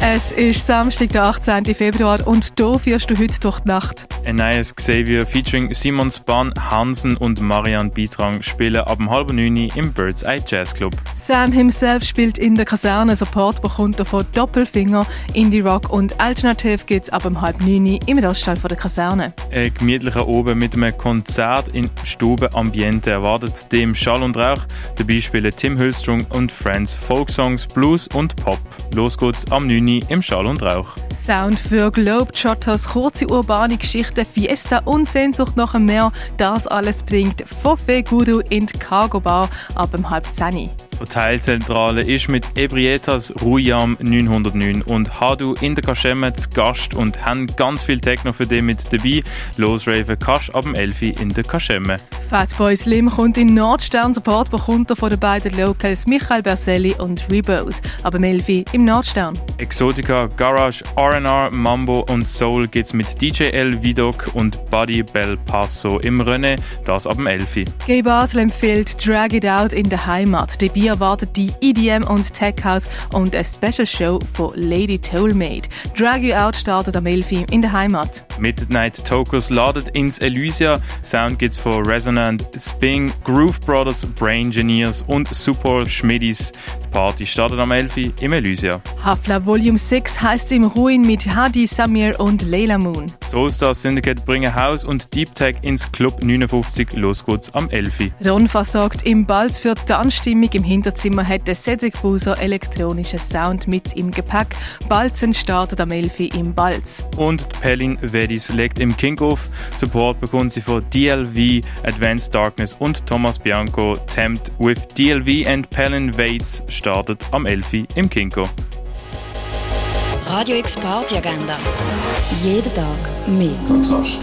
Es ist Samstag, der 18. Februar und hier führst du heute durch die Nacht. Ein neues Xavier featuring Simon Span, Hansen und Marianne Bietrang spielen ab dem halben neun im Bird's Eye Jazz Club. Sam himself spielt in der Kaserne, Support bekommt er von Doppelfinger, Indie Rock und Alternative gibt es ab dem halb neun im Roststall von der Kaserne. Ein gemütlicher Oben mit einem Konzert in Stube Ambiente erwartet dem Schall und Rauch. Dabei spielen Tim Hülstrung und Friends Folksongs, Blues und Pop. Los geht's am 9 im Schall und Rauch. Sound für Globetrotters, kurze urbane Geschichten, Fiesta und Sehnsucht nach dem Meer. Das alles bringt Foffe Guru in die Cargo Bar ab dem halb zehn. Hotelzentrale ist mit Ebrietas Ruyam 909 und Hadu in der Kaschemme zu Gast und haben ganz viel Techno für dich mit dabei. Losraven kannst ab dem 11 in der Kaschemme. Fatboy Slim kommt in Nordstern. Support bekommt er von den beiden Locals Michael Berselli und Rebos. ab dem 11 im Nordstern. Exotica, Garage, R&R, Mambo und Soul gibt's mit DJ El Vidok und Buddy Bel Paso im René, das ab dem 11. Gay Basel empfiehlt Drag It Out in der Heimat. Dabei erwartet die EDM und Tech House und eine Special Show von Lady Tollmaid. Drag You Out startet am 11. in der Heimat. Midnight Tokers ladet ins Elysia. Sound gibt's von Resonant, Sping, Groove Brothers, Brain Engineers und Super Schmidis. Die Party startet am 11. im Elysia. Hafla Volume 6 heißt im Ruin mit Hadi Samir und Leila Moon. Soulstar Syndicate bringen House und Deep Tech ins Club 59. Los geht's am 11. Ronfa sorgt im Balz für die Anstimmung. Im Hinterzimmer hat der Cedric Buser elektronischen Sound mit im Gepäck. Balzen startet am 11. im Balz. Und Pellin Vedis legt im King-Off. Support bekommt sie von DLV, Advanced Darkness und Thomas Bianco. Tempt with DLV and Pellin Waits startet am 11. im Kinko. Radio X Party Agenda. Jeden Tag mehr. Kontrast.